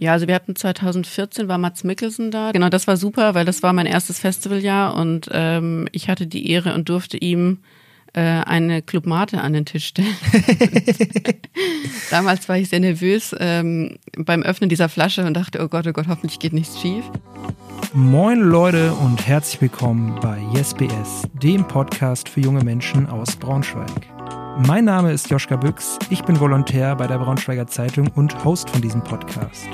Ja, also wir hatten 2014 war Mats Mikkelsen da. Genau, das war super, weil das war mein erstes Festivaljahr und ähm, ich hatte die Ehre und durfte ihm äh, eine Club Mate an den Tisch stellen. Damals war ich sehr nervös ähm, beim Öffnen dieser Flasche und dachte, oh Gott, oh Gott, hoffentlich geht nichts schief. Moin Leute und herzlich willkommen bei YesBS, dem Podcast für junge Menschen aus Braunschweig. Mein Name ist Joschka Büchs, ich bin Volontär bei der Braunschweiger Zeitung und Host von diesem Podcast.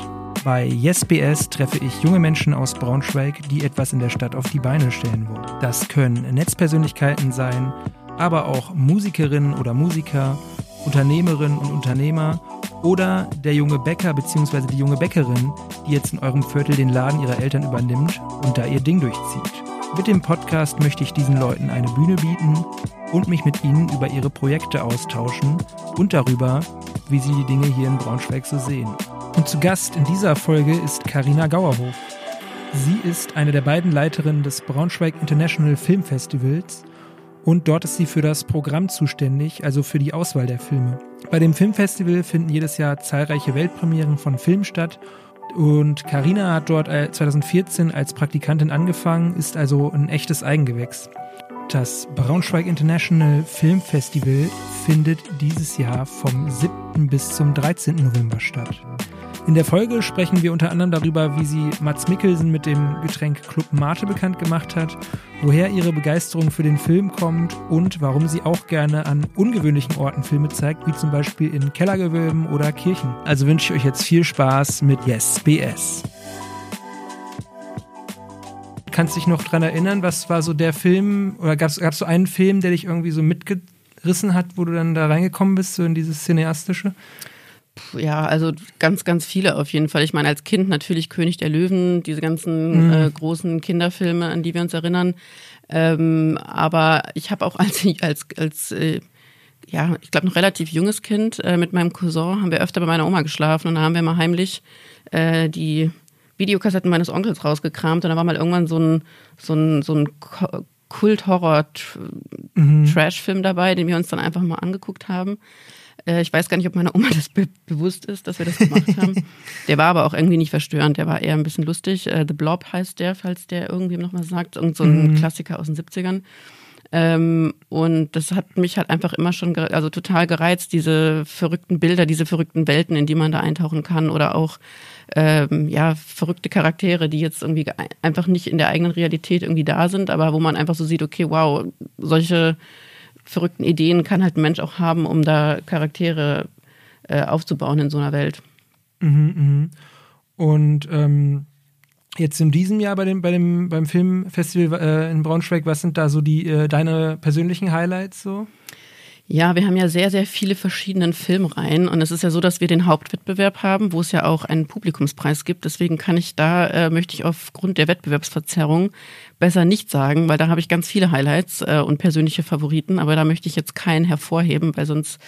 Bei YesBS treffe ich junge Menschen aus Braunschweig, die etwas in der Stadt auf die Beine stellen wollen. Das können Netzpersönlichkeiten sein, aber auch Musikerinnen oder Musiker, Unternehmerinnen und Unternehmer oder der junge Bäcker bzw. die junge Bäckerin, die jetzt in eurem Viertel den Laden ihrer Eltern übernimmt und da ihr Ding durchzieht. Mit dem Podcast möchte ich diesen Leuten eine Bühne bieten und mich mit ihnen über ihre Projekte austauschen und darüber, wie sie die Dinge hier in Braunschweig so sehen. Und zu Gast in dieser Folge ist Karina Gauerhof. Sie ist eine der beiden Leiterinnen des Braunschweig International Film Festivals und dort ist sie für das Programm zuständig, also für die Auswahl der Filme. Bei dem Filmfestival finden jedes Jahr zahlreiche Weltpremieren von Filmen statt und Karina hat dort 2014 als Praktikantin angefangen, ist also ein echtes Eigengewächs. Das Braunschweig International Film Festival findet dieses Jahr vom 7. bis zum 13. November statt. In der Folge sprechen wir unter anderem darüber, wie sie Mats Mikkelsen mit dem Getränk Club Mate bekannt gemacht hat, woher ihre Begeisterung für den Film kommt und warum sie auch gerne an ungewöhnlichen Orten Filme zeigt, wie zum Beispiel in Kellergewölben oder Kirchen. Also wünsche ich euch jetzt viel Spaß mit Yes BS. Kannst du dich noch dran erinnern, was war so der Film, oder gab es so einen Film, der dich irgendwie so mitgerissen hat, wo du dann da reingekommen bist, so in dieses Cineastische? Ja, also ganz, ganz viele auf jeden Fall. Ich meine, als Kind natürlich König der Löwen, diese ganzen mhm. äh, großen Kinderfilme, an die wir uns erinnern. Ähm, aber ich habe auch als, als, als äh, ja, ich glaube, noch relativ junges Kind äh, mit meinem Cousin haben wir öfter bei meiner Oma geschlafen und da haben wir mal heimlich äh, die Videokassetten meines Onkels rausgekramt und da war mal irgendwann so ein, so ein, so ein Kult-Horror-Trash-Film mhm. dabei, den wir uns dann einfach mal angeguckt haben. Äh, ich weiß gar nicht, ob meiner Oma das be bewusst ist, dass wir das gemacht haben. der war aber auch irgendwie nicht verstörend, der war eher ein bisschen lustig. Äh, The Blob heißt der, falls der irgendwem noch mal sagt. Irgend so ein mhm. Klassiker aus den 70ern. Ähm, und das hat mich halt einfach immer schon, also total gereizt, diese verrückten Bilder, diese verrückten Welten, in die man da eintauchen kann oder auch ähm, ja verrückte Charaktere, die jetzt irgendwie einfach nicht in der eigenen Realität irgendwie da sind, aber wo man einfach so sieht, okay, wow, solche verrückten Ideen kann halt ein Mensch auch haben, um da Charaktere äh, aufzubauen in so einer Welt. Mhm, mh. Und ähm, jetzt in diesem Jahr bei dem, bei dem, beim Filmfestival äh, in Braunschweig, was sind da so die äh, deine persönlichen Highlights so? Ja, wir haben ja sehr, sehr viele verschiedene Filmreihen und es ist ja so, dass wir den Hauptwettbewerb haben, wo es ja auch einen Publikumspreis gibt. Deswegen kann ich da, äh, möchte ich aufgrund der Wettbewerbsverzerrung besser nicht sagen, weil da habe ich ganz viele Highlights äh, und persönliche Favoriten, aber da möchte ich jetzt keinen hervorheben, weil sonst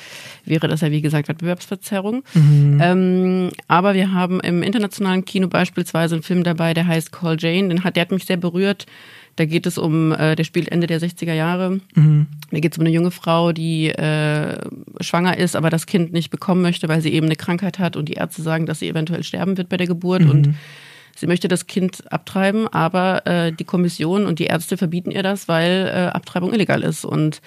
wäre das ja wie gesagt Wettbewerbsverzerrung. Mhm. Ähm, aber wir haben im internationalen Kino beispielsweise einen Film dabei, der heißt Call Jane. Den hat, der hat mich sehr berührt da geht es um, äh, der spielt Ende der 60er Jahre. Mhm. Da geht es um eine junge Frau, die äh, schwanger ist, aber das Kind nicht bekommen möchte, weil sie eben eine Krankheit hat und die Ärzte sagen, dass sie eventuell sterben wird bei der Geburt. Mhm. Und sie möchte das Kind abtreiben, aber äh, die Kommission und die Ärzte verbieten ihr das, weil äh, Abtreibung illegal ist. Und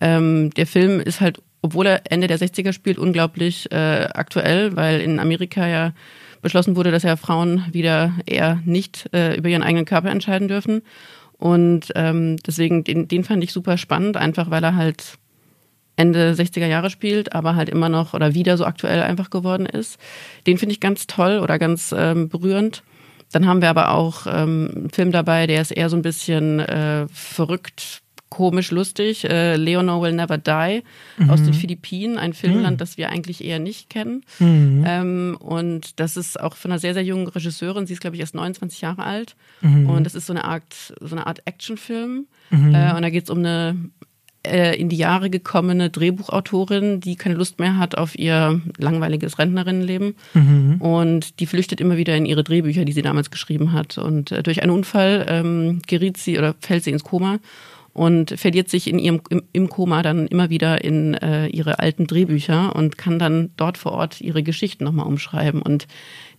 ähm, der Film ist halt, obwohl er Ende der 60er spielt, unglaublich äh, aktuell, weil in Amerika ja beschlossen wurde, dass ja Frauen wieder eher nicht äh, über ihren eigenen Körper entscheiden dürfen. Und ähm, deswegen, den, den fand ich super spannend, einfach weil er halt Ende 60er Jahre spielt, aber halt immer noch oder wieder so aktuell einfach geworden ist. Den finde ich ganz toll oder ganz ähm, berührend. Dann haben wir aber auch ähm, einen Film dabei, der ist eher so ein bisschen äh, verrückt, komisch lustig. Äh, Leonor Will Never Die mhm. aus den Philippinen, ein Filmland, mhm. das wir eigentlich eher nicht kennen. Mhm. Ähm, und das ist auch von einer sehr, sehr jungen Regisseurin. Sie ist, glaube ich, erst 29 Jahre alt. Mhm. Und das ist so eine Art, so eine Art Actionfilm. Mhm. Äh, und da geht es um eine äh, in die Jahre gekommene Drehbuchautorin, die keine Lust mehr hat auf ihr langweiliges Rentnerinnenleben. Mhm. Und die flüchtet immer wieder in ihre Drehbücher, die sie damals geschrieben hat. Und äh, durch einen Unfall ähm, geriet sie oder fällt sie ins Koma und verliert sich in ihrem im, im Koma dann immer wieder in äh, ihre alten Drehbücher und kann dann dort vor Ort ihre Geschichten nochmal umschreiben. Und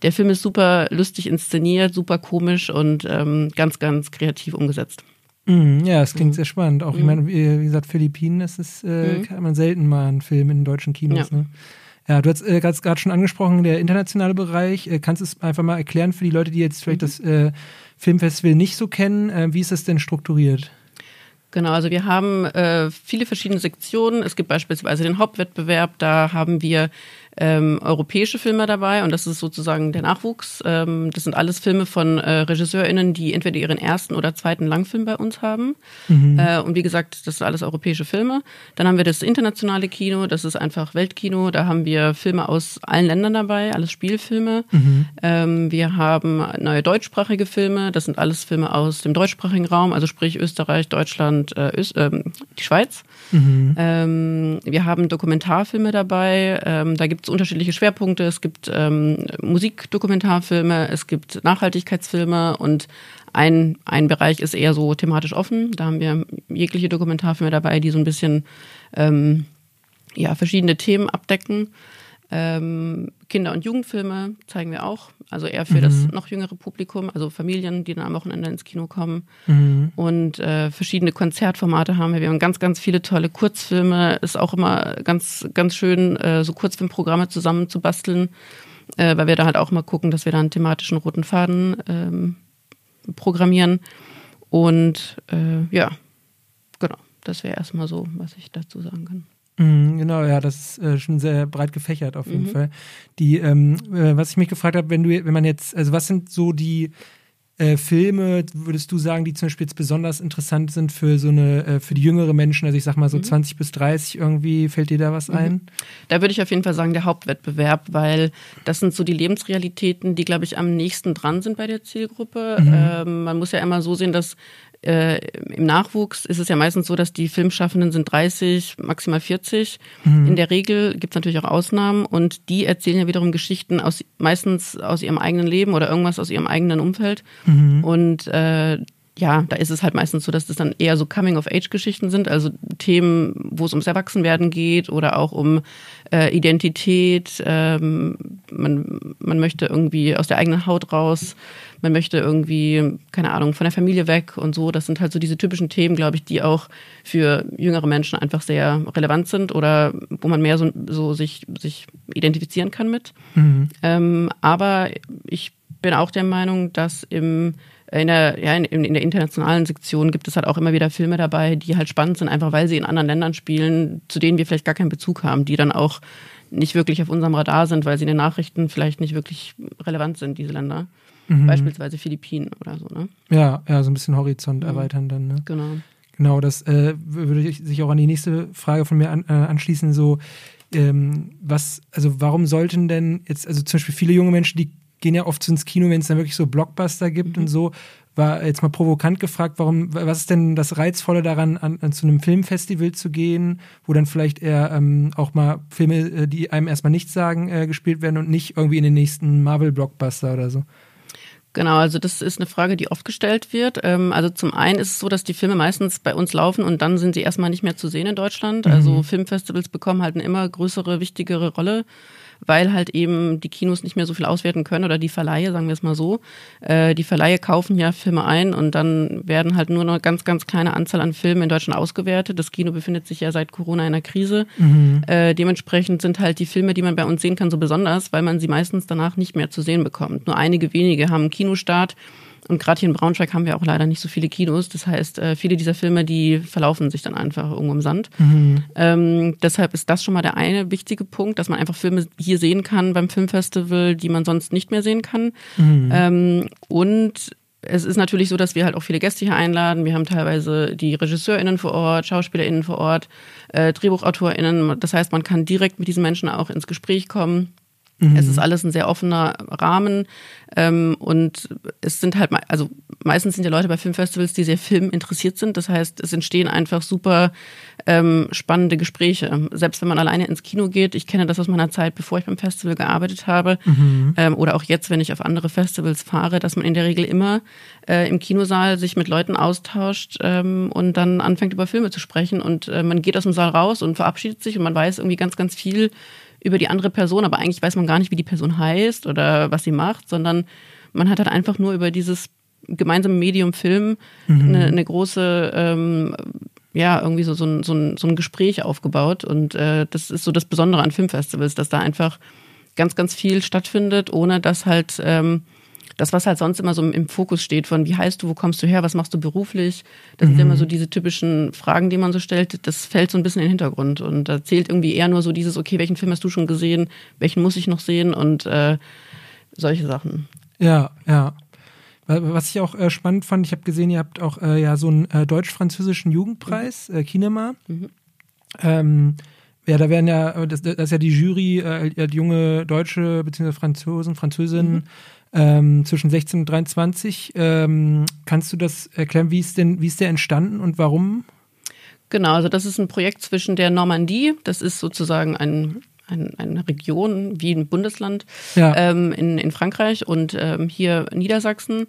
der Film ist super lustig inszeniert, super komisch und ähm, ganz, ganz kreativ umgesetzt. Mhm, ja, es klingt mhm. sehr spannend. Auch, mhm. ich meine, wie, gesagt, Philippinen, das ist, äh, mhm. kann man selten mal einen Film in deutschen Kinos. Ja. Ne? Ja, du hast äh, gerade schon angesprochen, der internationale Bereich. Äh, kannst du es einfach mal erklären für die Leute, die jetzt vielleicht mhm. das äh, Filmfestival nicht so kennen? Äh, wie ist das denn strukturiert? Genau, also wir haben äh, viele verschiedene Sektionen. Es gibt beispielsweise den Hauptwettbewerb, da haben wir ähm, europäische Filme dabei und das ist sozusagen der Nachwuchs. Ähm, das sind alles Filme von äh, RegisseurInnen, die entweder ihren ersten oder zweiten Langfilm bei uns haben. Mhm. Äh, und wie gesagt, das sind alles europäische Filme. Dann haben wir das internationale Kino, das ist einfach Weltkino. Da haben wir Filme aus allen Ländern dabei, alles Spielfilme. Mhm. Ähm, wir haben neue deutschsprachige Filme, das sind alles Filme aus dem deutschsprachigen Raum, also sprich Österreich, Deutschland, äh, Öst, ähm, die Schweiz. Mhm. Ähm, wir haben Dokumentarfilme dabei, ähm, da gibt es unterschiedliche Schwerpunkte. Es gibt ähm, Musikdokumentarfilme, es gibt Nachhaltigkeitsfilme und ein, ein Bereich ist eher so thematisch offen. Da haben wir jegliche Dokumentarfilme dabei, die so ein bisschen ähm, ja, verschiedene Themen abdecken. Ähm, Kinder- und Jugendfilme zeigen wir auch, also eher für mhm. das noch jüngere Publikum, also Familien, die dann am Wochenende ins Kino kommen. Mhm. Und äh, verschiedene Konzertformate haben wir. Wir haben ganz, ganz viele tolle Kurzfilme. Ist auch immer ganz, ganz schön, äh, so Kurzfilmprogramme zusammen zu basteln, äh, weil wir da halt auch mal gucken, dass wir da einen thematischen roten Faden ähm, programmieren. Und äh, ja, genau, das wäre erstmal so, was ich dazu sagen kann. Mhm, genau, ja, das ist äh, schon sehr breit gefächert auf jeden mhm. Fall. Die, ähm, äh, was ich mich gefragt habe, wenn du, wenn man jetzt, also was sind so die äh, Filme, würdest du sagen, die zum Beispiel jetzt besonders interessant sind für so eine, äh, für die jüngere Menschen, also ich sag mal so mhm. 20 bis 30 irgendwie, fällt dir da was ein? Mhm. Da würde ich auf jeden Fall sagen, der Hauptwettbewerb, weil das sind so die Lebensrealitäten, die, glaube ich, am nächsten dran sind bei der Zielgruppe. Mhm. Ähm, man muss ja immer so sehen, dass äh, Im Nachwuchs ist es ja meistens so, dass die Filmschaffenden sind 30, maximal 40. Mhm. In der Regel gibt es natürlich auch Ausnahmen und die erzählen ja wiederum Geschichten aus meistens aus ihrem eigenen Leben oder irgendwas aus ihrem eigenen Umfeld. Mhm. Und äh, ja, da ist es halt meistens so, dass das dann eher so Coming-of-Age-Geschichten sind, also Themen, wo es ums Erwachsenwerden geht oder auch um äh, Identität. Ähm, man, man möchte irgendwie aus der eigenen Haut raus, man möchte irgendwie, keine Ahnung, von der Familie weg und so. Das sind halt so diese typischen Themen, glaube ich, die auch für jüngere Menschen einfach sehr relevant sind oder wo man mehr so, so sich, sich identifizieren kann mit. Mhm. Ähm, aber ich bin auch der Meinung, dass im in der, ja, in, in, der internationalen Sektion gibt es halt auch immer wieder Filme dabei, die halt spannend sind, einfach weil sie in anderen Ländern spielen, zu denen wir vielleicht gar keinen Bezug haben, die dann auch nicht wirklich auf unserem Radar sind, weil sie in den Nachrichten vielleicht nicht wirklich relevant sind, diese Länder. Mhm. Beispielsweise Philippinen oder so, ne? Ja, ja, so ein bisschen Horizont mhm. erweitern dann, ne? Genau. Genau, das äh, würde sich auch an die nächste Frage von mir an, äh, anschließen. So, ähm, was, also warum sollten denn jetzt, also zum Beispiel viele junge Menschen, die gehen ja oft ins Kino, wenn es dann wirklich so Blockbuster gibt mhm. und so. War jetzt mal provokant gefragt, warum, was ist denn das Reizvolle daran, an, an zu einem Filmfestival zu gehen, wo dann vielleicht eher ähm, auch mal Filme, äh, die einem erstmal nichts sagen, äh, gespielt werden und nicht irgendwie in den nächsten Marvel-Blockbuster oder so? Genau, also das ist eine Frage, die oft gestellt wird. Ähm, also zum einen ist es so, dass die Filme meistens bei uns laufen und dann sind sie erstmal nicht mehr zu sehen in Deutschland. Also mhm. Filmfestivals bekommen halt eine immer größere, wichtigere Rolle weil halt eben die Kinos nicht mehr so viel auswerten können oder die Verleihe, sagen wir es mal so. Äh, die Verleihe kaufen ja Filme ein und dann werden halt nur noch ganz, ganz kleine Anzahl an Filmen in Deutschland ausgewertet. Das Kino befindet sich ja seit Corona in einer Krise. Mhm. Äh, dementsprechend sind halt die Filme, die man bei uns sehen kann, so besonders, weil man sie meistens danach nicht mehr zu sehen bekommt. Nur einige wenige haben einen Kinostart und gerade hier in Braunschweig haben wir auch leider nicht so viele Kinos. Das heißt, äh, viele dieser Filme, die verlaufen sich dann einfach irgendwo im Sand. Mhm. Ähm, deshalb ist das schon mal der eine wichtige Punkt, dass man einfach Filme hier sehen kann beim Filmfestival, die man sonst nicht mehr sehen kann. Mhm. Ähm, und es ist natürlich so, dass wir halt auch viele Gäste hier einladen. Wir haben teilweise die RegisseurInnen vor Ort, SchauspielerInnen vor Ort, äh, DrehbuchautorInnen. Das heißt, man kann direkt mit diesen Menschen auch ins Gespräch kommen. Mhm. Es ist alles ein sehr offener Rahmen ähm, und es sind halt, also meistens sind ja Leute bei Filmfestivals, die sehr filminteressiert sind. Das heißt, es entstehen einfach super ähm, spannende Gespräche. Selbst wenn man alleine ins Kino geht, ich kenne das aus meiner Zeit, bevor ich beim Festival gearbeitet habe, mhm. ähm, oder auch jetzt, wenn ich auf andere Festivals fahre, dass man in der Regel immer äh, im Kinosaal sich mit Leuten austauscht ähm, und dann anfängt über Filme zu sprechen. Und äh, man geht aus dem Saal raus und verabschiedet sich und man weiß irgendwie ganz, ganz viel über die andere Person, aber eigentlich weiß man gar nicht, wie die Person heißt oder was sie macht, sondern man hat halt einfach nur über dieses gemeinsame Medium Film mhm. eine, eine, große, ähm, ja, irgendwie so, so, ein, so, ein, so ein Gespräch aufgebaut. Und äh, das ist so das Besondere an Filmfestivals, dass da einfach ganz, ganz viel stattfindet, ohne dass halt ähm, das, was halt sonst immer so im Fokus steht, von wie heißt du, wo kommst du her, was machst du beruflich, das mhm. sind immer so diese typischen Fragen, die man so stellt, das fällt so ein bisschen in den Hintergrund. Und da zählt irgendwie eher nur so dieses, okay, welchen Film hast du schon gesehen, welchen muss ich noch sehen und äh, solche Sachen. Ja, ja. Was ich auch äh, spannend fand, ich habe gesehen, ihr habt auch äh, ja so einen äh, deutsch-französischen Jugendpreis, mhm. Kinema. Mhm. Ähm, ja, da werden ja, das, das ist ja die Jury, äh, die junge Deutsche bzw. Franzosen, Französinnen mhm. Ähm, zwischen 16 und 23. Ähm, kannst du das erklären, wie ist denn, wie ist der entstanden und warum? Genau, also das ist ein Projekt zwischen der Normandie, das ist sozusagen ein ein, eine Region wie ein Bundesland ja. ähm, in, in Frankreich und ähm, hier Niedersachsen.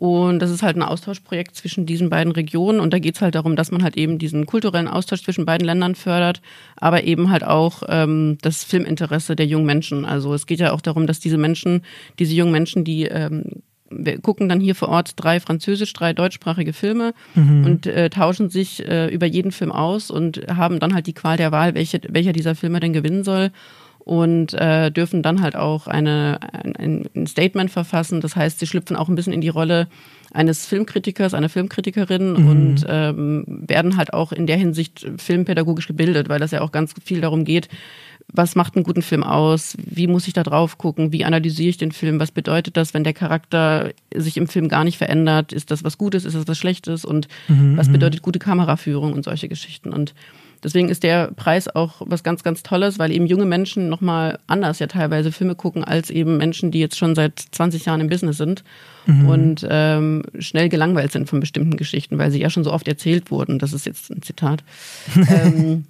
Und das ist halt ein Austauschprojekt zwischen diesen beiden Regionen. Und da geht es halt darum, dass man halt eben diesen kulturellen Austausch zwischen beiden Ländern fördert, aber eben halt auch ähm, das Filminteresse der jungen Menschen. Also es geht ja auch darum, dass diese Menschen, diese jungen Menschen, die ähm, wir gucken dann hier vor Ort drei französisch, drei deutschsprachige Filme mhm. und äh, tauschen sich äh, über jeden Film aus und haben dann halt die Qual der Wahl, welche, welcher dieser Filme denn gewinnen soll und äh, dürfen dann halt auch eine, ein, ein Statement verfassen. Das heißt, sie schlüpfen auch ein bisschen in die Rolle eines Filmkritikers, einer Filmkritikerin mhm. und ähm, werden halt auch in der Hinsicht filmpädagogisch gebildet, weil das ja auch ganz viel darum geht, was macht einen guten Film aus? Wie muss ich da drauf gucken? Wie analysiere ich den Film? Was bedeutet das, wenn der Charakter sich im Film gar nicht verändert? Ist das was Gutes? Ist das was Schlechtes? Und mhm, was mhm. bedeutet gute Kameraführung und solche Geschichten? Und deswegen ist der Preis auch was ganz, ganz Tolles, weil eben junge Menschen nochmal anders ja teilweise Filme gucken als eben Menschen, die jetzt schon seit 20 Jahren im Business sind mhm. und ähm, schnell gelangweilt sind von bestimmten Geschichten, weil sie ja schon so oft erzählt wurden. Das ist jetzt ein Zitat. ähm,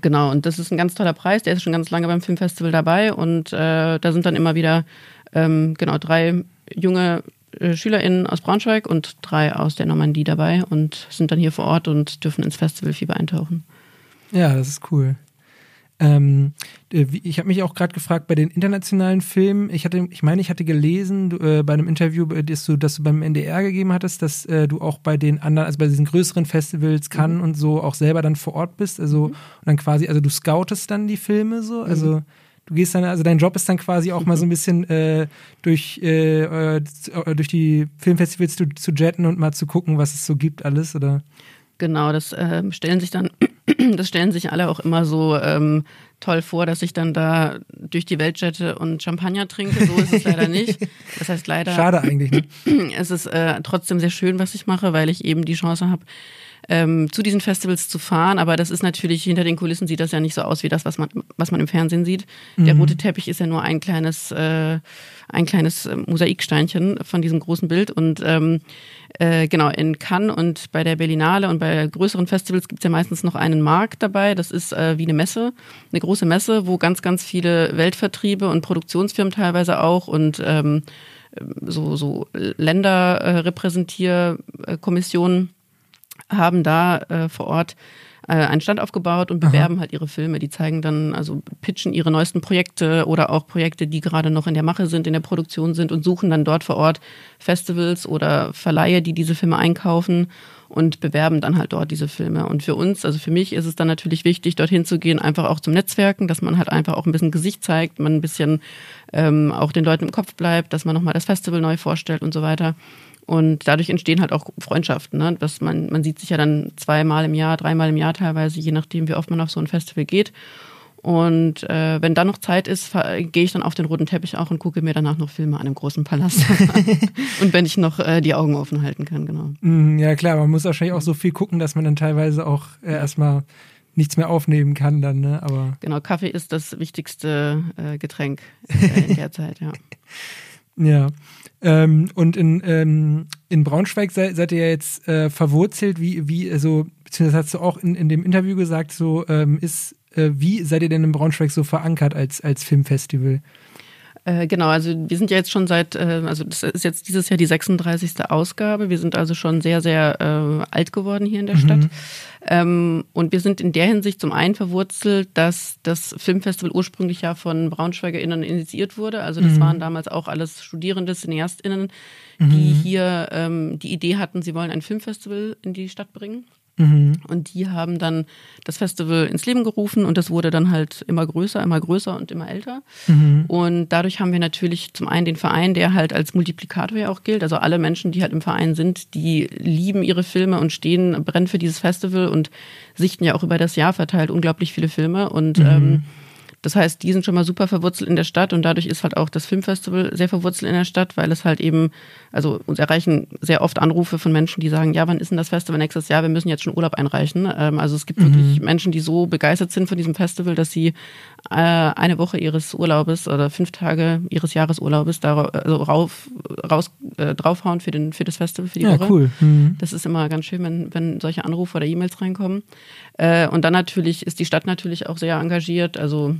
Genau, und das ist ein ganz toller Preis. Der ist schon ganz lange beim Filmfestival dabei und äh, da sind dann immer wieder ähm, genau drei junge äh, SchülerInnen aus Braunschweig und drei aus der Normandie dabei und sind dann hier vor Ort und dürfen ins Festivalfieber eintauchen. Ja, das ist cool. Ähm, äh, ich habe mich auch gerade gefragt bei den internationalen Filmen. Ich hatte, ich meine, ich hatte gelesen du, äh, bei einem Interview, äh, das du, das du beim NDR gegeben hattest, dass äh, du auch bei den anderen, also bei diesen größeren Festivals, Cannes mhm. und so, auch selber dann vor Ort bist. Also mhm. und dann quasi, also du scoutest dann die Filme so, mhm. also du gehst dann, also dein Job ist dann quasi auch mal so ein bisschen äh, durch, äh, durch die Filmfestivals zu, zu jetten und mal zu gucken, was es so gibt, alles, oder? Genau, das äh, stellen sich dann, das stellen sich alle auch immer so ähm, toll vor, dass ich dann da durch die Welt jette und Champagner trinke. So ist es leider nicht. Das heißt leider. Schade eigentlich. Ne? Es ist äh, trotzdem sehr schön, was ich mache, weil ich eben die Chance habe, ähm, zu diesen Festivals zu fahren. Aber das ist natürlich, hinter den Kulissen sieht das ja nicht so aus wie das, was man, was man im Fernsehen sieht. Mhm. Der rote Teppich ist ja nur ein kleines, äh, ein kleines äh, Mosaiksteinchen von diesem großen Bild. Und ähm, äh, genau, in Cannes und bei der Berlinale und bei größeren Festivals gibt es ja meistens noch einen Markt dabei. Das ist äh, wie eine Messe, eine große Messe, wo ganz, ganz viele Weltvertriebe und Produktionsfirmen teilweise auch und ähm, so, so Länderrepräsentierkommissionen haben da äh, vor Ort äh, einen Stand aufgebaut und bewerben Aha. halt ihre Filme. Die zeigen dann, also pitchen ihre neuesten Projekte oder auch Projekte, die gerade noch in der Mache sind, in der Produktion sind und suchen dann dort vor Ort Festivals oder Verleihe, die diese Filme einkaufen und bewerben dann halt dort diese Filme. Und für uns, also für mich ist es dann natürlich wichtig, dorthin zu gehen, einfach auch zum Netzwerken, dass man halt einfach auch ein bisschen Gesicht zeigt, man ein bisschen ähm, auch den Leuten im Kopf bleibt, dass man nochmal das Festival neu vorstellt und so weiter. Und dadurch entstehen halt auch Freundschaften. Ne? Dass man, man sieht sich ja dann zweimal im Jahr, dreimal im Jahr teilweise, je nachdem, wie oft man auf so ein Festival geht. Und äh, wenn dann noch Zeit ist, gehe ich dann auf den roten Teppich auch und gucke mir danach noch Filme an einem großen Palast. und wenn ich noch äh, die Augen offen halten kann, genau. Mm, ja klar, man muss wahrscheinlich auch so viel gucken, dass man dann teilweise auch äh, erstmal nichts mehr aufnehmen kann dann, ne? Aber genau, Kaffee ist das wichtigste äh, Getränk äh, in der Zeit, ja. Ja. Ähm, und in, ähm, in Braunschweig seid, seid ihr ja jetzt äh, verwurzelt, wie, wie, also, beziehungsweise hast du auch in, in dem Interview gesagt, so ähm, ist, äh, wie seid ihr denn in Braunschweig so verankert als, als Filmfestival? Äh, genau, also wir sind ja jetzt schon seit, äh, also das ist jetzt dieses Jahr die 36. Ausgabe. Wir sind also schon sehr, sehr äh, alt geworden hier in der mhm. Stadt. Ähm, und wir sind in der Hinsicht zum einen verwurzelt, dass das Filmfestival ursprünglich ja von BraunschweigerInnen initiiert wurde. Also das mhm. waren damals auch alles Studierende, CineastInnen, die mhm. hier ähm, die Idee hatten, sie wollen ein Filmfestival in die Stadt bringen. Mhm. Und die haben dann das Festival ins Leben gerufen und das wurde dann halt immer größer, immer größer und immer älter. Mhm. Und dadurch haben wir natürlich zum einen den Verein, der halt als Multiplikator ja auch gilt. Also alle Menschen, die halt im Verein sind, die lieben ihre Filme und stehen, brennen für dieses Festival und sichten ja auch über das Jahr verteilt unglaublich viele Filme. Und mhm. ähm, das heißt, die sind schon mal super verwurzelt in der Stadt und dadurch ist halt auch das Filmfestival sehr verwurzelt in der Stadt, weil es halt eben, also uns erreichen sehr oft Anrufe von Menschen, die sagen, ja, wann ist denn das Festival nächstes Jahr? Wir müssen jetzt schon Urlaub einreichen. Ähm, also es gibt mhm. wirklich Menschen, die so begeistert sind von diesem Festival, dass sie äh, eine Woche ihres Urlaubes oder fünf Tage ihres Jahresurlaubes darauf, also rauf, raus, äh, draufhauen für, den, für das Festival, für die ja, Woche. Cool. Mhm. Das ist immer ganz schön, wenn, wenn solche Anrufe oder E-Mails reinkommen. Äh, und dann natürlich ist die Stadt natürlich auch sehr engagiert. Also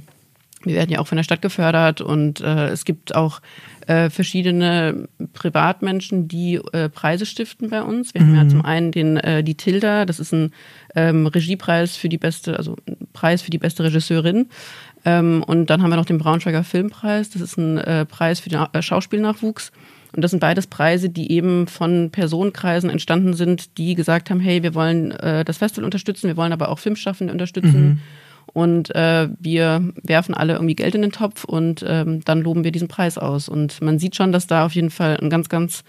wir werden ja auch von der Stadt gefördert und äh, es gibt auch äh, verschiedene Privatmenschen, die äh, Preise stiften bei uns. Wir mhm. haben ja mhm. zum einen den äh, die Tilda, das ist ein ähm, Regiepreis für die beste, also ein Preis für die beste Regisseurin. Ähm, und dann haben wir noch den Braunschweiger Filmpreis, das ist ein äh, Preis für den äh, Schauspielnachwuchs. Und das sind beides Preise, die eben von Personenkreisen entstanden sind, die gesagt haben, hey, wir wollen äh, das Festival unterstützen, wir wollen aber auch Filmschaffende unterstützen. Mhm und äh, wir werfen alle irgendwie Geld in den Topf und ähm, dann loben wir diesen Preis aus. Und man sieht schon, dass da auf jeden Fall ein ganz, ganz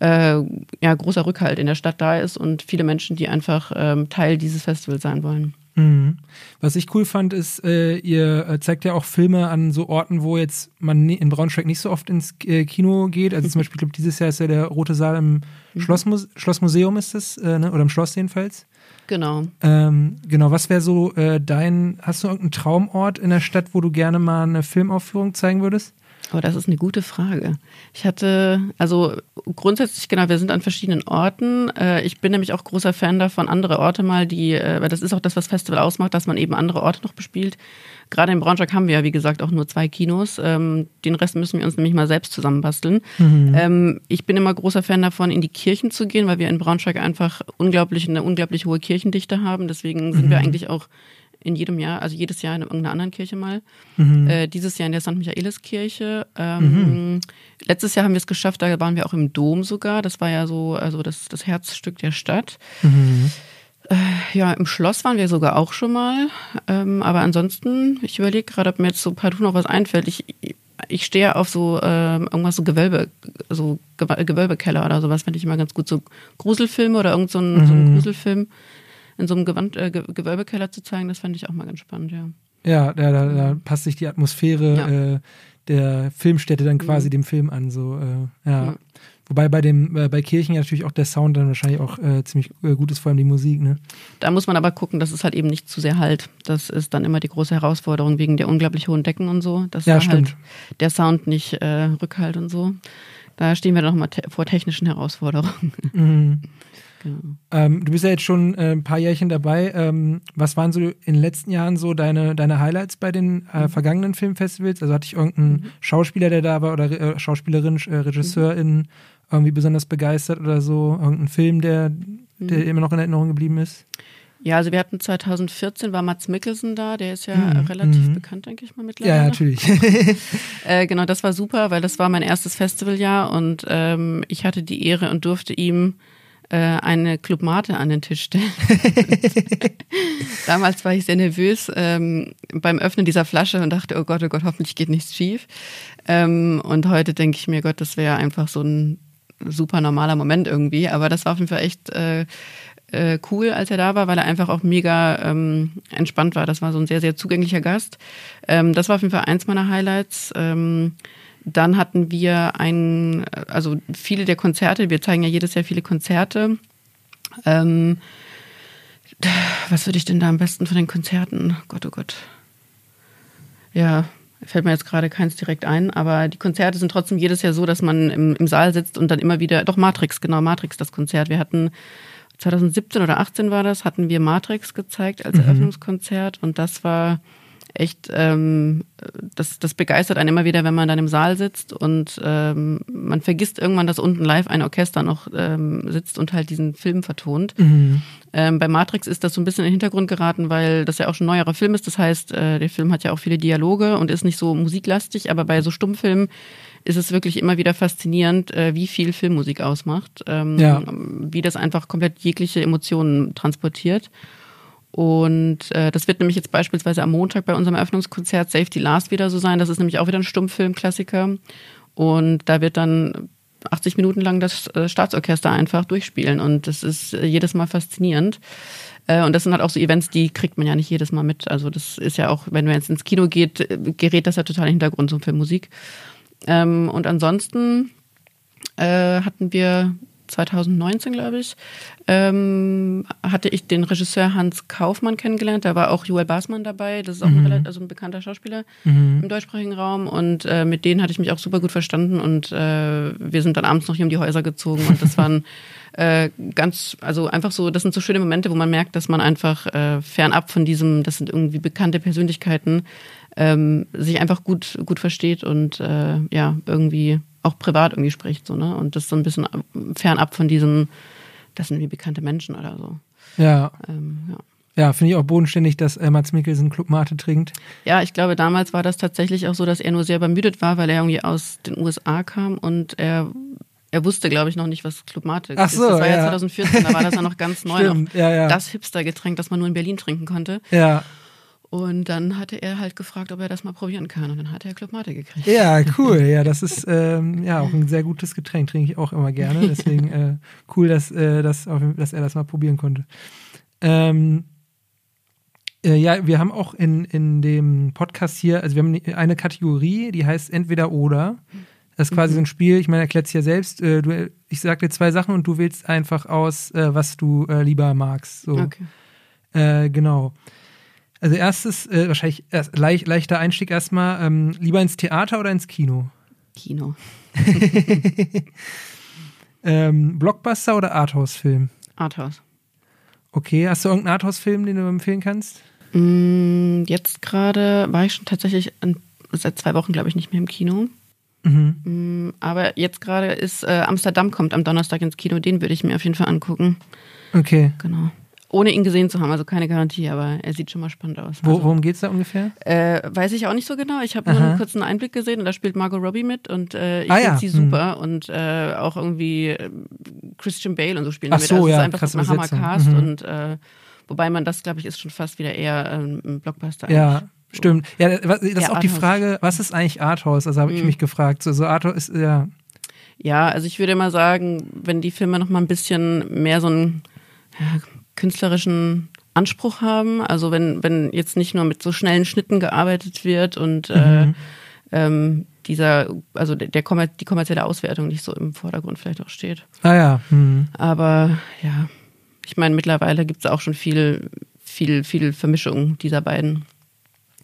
äh, ja, großer Rückhalt in der Stadt da ist und viele Menschen, die einfach ähm, Teil dieses Festivals sein wollen. Mhm. Was ich cool fand, ist, äh, ihr äh, zeigt ja auch Filme an so Orten, wo jetzt man in Braunschweig nicht so oft ins äh, Kino geht. Also zum Beispiel, ich glaube, dieses Jahr ist ja der Rote Saal im mhm. Schlossmuse Schlossmuseum ist es, äh, ne? oder im Schloss jedenfalls. Genau. Ähm, genau, was wäre so äh, dein, hast du irgendeinen Traumort in der Stadt, wo du gerne mal eine Filmaufführung zeigen würdest? Oh, das ist eine gute Frage. Ich hatte, also grundsätzlich, genau, wir sind an verschiedenen Orten. Äh, ich bin nämlich auch großer Fan davon, andere Orte mal, die, äh, weil das ist auch das, was Festival ausmacht, dass man eben andere Orte noch bespielt. Gerade in Braunschweig haben wir ja, wie gesagt, auch nur zwei Kinos. Ähm, den Rest müssen wir uns nämlich mal selbst zusammenbasteln. Mhm. Ähm, ich bin immer großer Fan davon, in die Kirchen zu gehen, weil wir in Braunschweig einfach unglaublich, eine unglaublich hohe Kirchendichte haben. Deswegen sind mhm. wir eigentlich auch in jedem Jahr, also jedes Jahr in irgendeiner anderen Kirche mal. Mhm. Äh, dieses Jahr in der St. Michaeliskirche. Ähm, mhm. Letztes Jahr haben wir es geschafft, da waren wir auch im Dom sogar. Das war ja so, also das, das Herzstück der Stadt. Mhm. Äh, ja, im Schloss waren wir sogar auch schon mal. Ähm, aber ansonsten, ich überlege gerade, ob mir jetzt so partout noch was einfällt. Ich, ich stehe auf so äh, irgendwas so Gewölbe, so Gewölbekeller oder sowas, finde ich immer ganz gut. So Gruselfilme oder irgend so ein, mhm. so ein Gruselfilm in so einem Gewand, äh, Gewölbekeller zu zeigen, das fand ich auch mal ganz spannend, ja. Ja, da, da, da passt sich die Atmosphäre ja. äh, der Filmstätte dann quasi mhm. dem Film an. So, äh, ja. ja. Wobei bei dem äh, bei Kirchen ja natürlich auch der Sound dann wahrscheinlich auch äh, ziemlich äh, gut ist, vor allem die Musik. Ne? Da muss man aber gucken, dass es halt eben nicht zu sehr halt. Das ist dann immer die große Herausforderung wegen der unglaublich hohen Decken und so, dass ja, da stimmt. halt der Sound nicht äh, rückhalt und so. Da stehen wir dann nochmal te vor technischen Herausforderungen. Mhm. Genau. Ähm, du bist ja jetzt schon äh, ein paar Jährchen dabei. Ähm, was waren so in den letzten Jahren so deine, deine Highlights bei den äh, mhm. vergangenen Filmfestivals? Also hatte ich irgendeinen mhm. Schauspieler, der da war oder äh, Schauspielerin, äh, Regisseurin mhm. irgendwie besonders begeistert oder so? Irgendein Film, der, der mhm. immer noch in Erinnerung geblieben ist? Ja, also wir hatten 2014 war Mats Mikkelsen da, der ist ja mhm. relativ mhm. bekannt, denke ich mal mittlerweile. Ja, natürlich. äh, genau, das war super, weil das war mein erstes Festivaljahr und ähm, ich hatte die Ehre und durfte ihm äh, eine Club Mate an den Tisch stellen. Damals war ich sehr nervös ähm, beim Öffnen dieser Flasche und dachte, oh Gott, oh Gott, hoffentlich geht nichts schief. Ähm, und heute denke ich mir, Gott, das wäre einfach so ein super normaler Moment irgendwie. Aber das war auf jeden Fall echt äh, äh, cool, als er da war, weil er einfach auch mega ähm, entspannt war. Das war so ein sehr, sehr zugänglicher Gast. Ähm, das war auf jeden Fall eins meiner Highlights. Ähm, dann hatten wir ein, also viele der Konzerte, wir zeigen ja jedes Jahr viele Konzerte. Ähm, was würde ich denn da am besten von den Konzerten? Gott, oh Gott. Ja, fällt mir jetzt gerade keins direkt ein, aber die Konzerte sind trotzdem jedes Jahr so, dass man im, im Saal sitzt und dann immer wieder, doch Matrix, genau, Matrix, das Konzert. Wir hatten 2017 oder 18 war das, hatten wir Matrix gezeigt als mhm. Eröffnungskonzert und das war echt, ähm, das, das begeistert einen immer wieder, wenn man dann im Saal sitzt und ähm, man vergisst irgendwann, dass unten live ein Orchester noch ähm, sitzt und halt diesen Film vertont. Mhm. Ähm, bei Matrix ist das so ein bisschen in den Hintergrund geraten, weil das ja auch schon ein neuerer Film ist. Das heißt, äh, der Film hat ja auch viele Dialoge und ist nicht so musiklastig, aber bei so Stummfilmen ist es wirklich immer wieder faszinierend, äh, wie viel Filmmusik ausmacht, ähm, ja. wie das einfach komplett jegliche Emotionen transportiert. Und äh, das wird nämlich jetzt beispielsweise am Montag bei unserem Eröffnungskonzert Safety Last wieder so sein. Das ist nämlich auch wieder ein Stummfilmklassiker. Und da wird dann 80 Minuten lang das äh, Staatsorchester einfach durchspielen. Und das ist äh, jedes Mal faszinierend. Äh, und das sind halt auch so Events, die kriegt man ja nicht jedes Mal mit. Also das ist ja auch, wenn man jetzt ins Kino geht, gerät das ja total in den Hintergrund so für Musik. Ähm, und ansonsten äh, hatten wir 2019, glaube ich, ähm, hatte ich den Regisseur Hans Kaufmann kennengelernt. Da war auch Joel Basmann dabei. Das ist auch mhm. ein, also ein bekannter Schauspieler mhm. im deutschsprachigen Raum. Und äh, mit denen hatte ich mich auch super gut verstanden. Und äh, wir sind dann abends noch hier um die Häuser gezogen. Und das waren äh, ganz, also einfach so, das sind so schöne Momente, wo man merkt, dass man einfach äh, fernab von diesem, das sind irgendwie bekannte Persönlichkeiten, ähm, sich einfach gut, gut versteht und äh, ja, irgendwie auch privat irgendwie spricht. So, ne? Und das so ein bisschen fernab von diesem, das sind wie bekannte Menschen oder so. Ja. Ähm, ja. Ja, finde ich auch bodenständig, dass äh, Mats Mikkelsen Club Mate trinkt. Ja, ich glaube, damals war das tatsächlich auch so, dass er nur sehr übermüdet war, weil er irgendwie aus den USA kam und er er wusste, glaube ich, noch nicht, was Club Mate Ach so, ist. Das war ja 2014, da war das ja noch ganz neu. Stimmt, noch. Ja, ja. Das Hipster-Getränk, das man nur in Berlin trinken konnte. Ja. Und dann hatte er halt gefragt, ob er das mal probieren kann. Und dann hat er Club Mate gekriegt. Ja, cool. Ja, das ist ähm, ja auch ein sehr gutes Getränk. Trinke ich auch immer gerne. Deswegen äh, cool, dass, äh, dass, dass er das mal probieren konnte. Ähm, äh, ja, wir haben auch in, in dem Podcast hier, also wir haben eine Kategorie, die heißt entweder oder. Das ist quasi mhm. so ein Spiel, ich meine, erklärt es ja selbst. Äh, du, ich sag dir zwei Sachen und du wählst einfach aus, äh, was du äh, lieber magst. So. Okay. Genau. Also erstes, äh, wahrscheinlich erst, leicht, leichter Einstieg erstmal. Ähm, lieber ins Theater oder ins Kino? Kino. ähm, Blockbuster oder Arthouse-Film? Arthouse. Okay, hast du irgendeinen Arthouse-Film, den du empfehlen kannst? Mm, jetzt gerade war ich schon tatsächlich in, seit zwei Wochen, glaube ich, nicht mehr im Kino. Mhm. Mm, aber jetzt gerade ist äh, Amsterdam kommt am Donnerstag ins Kino, den würde ich mir auf jeden Fall angucken. Okay. Genau ohne ihn gesehen zu haben, also keine Garantie, aber er sieht schon mal spannend aus. Wo, also, worum geht es da ungefähr? Äh, weiß ich auch nicht so genau. Ich habe nur einen kurzen Einblick gesehen und da spielt Margot Robbie mit und äh, ich ah, finde ja. sie super mhm. und äh, auch irgendwie äh, Christian Bale und so spielen Ach mit. So, also ja, es ist einfach ein Hammercast mhm. und äh, wobei man das, glaube ich, ist schon fast wieder eher ähm, ein Blockbuster. Ja. Stimmt. Ja, das ist ja, auch die Frage, was ist eigentlich Arthouse? Also habe ich mhm. mich gefragt. So, so Arthouse ist ja. Ja, also ich würde mal sagen, wenn die Filme noch mal ein bisschen mehr so ja, künstlerischen Anspruch haben. Also wenn, wenn jetzt nicht nur mit so schnellen Schnitten gearbeitet wird und äh, mhm. äh, ähm, dieser, also der, der Kommer die kommerzielle Auswertung nicht so im Vordergrund vielleicht auch steht. Ah ja. Mhm. Aber ja, ich meine, mittlerweile gibt es auch schon viel, viel, viel Vermischung dieser beiden.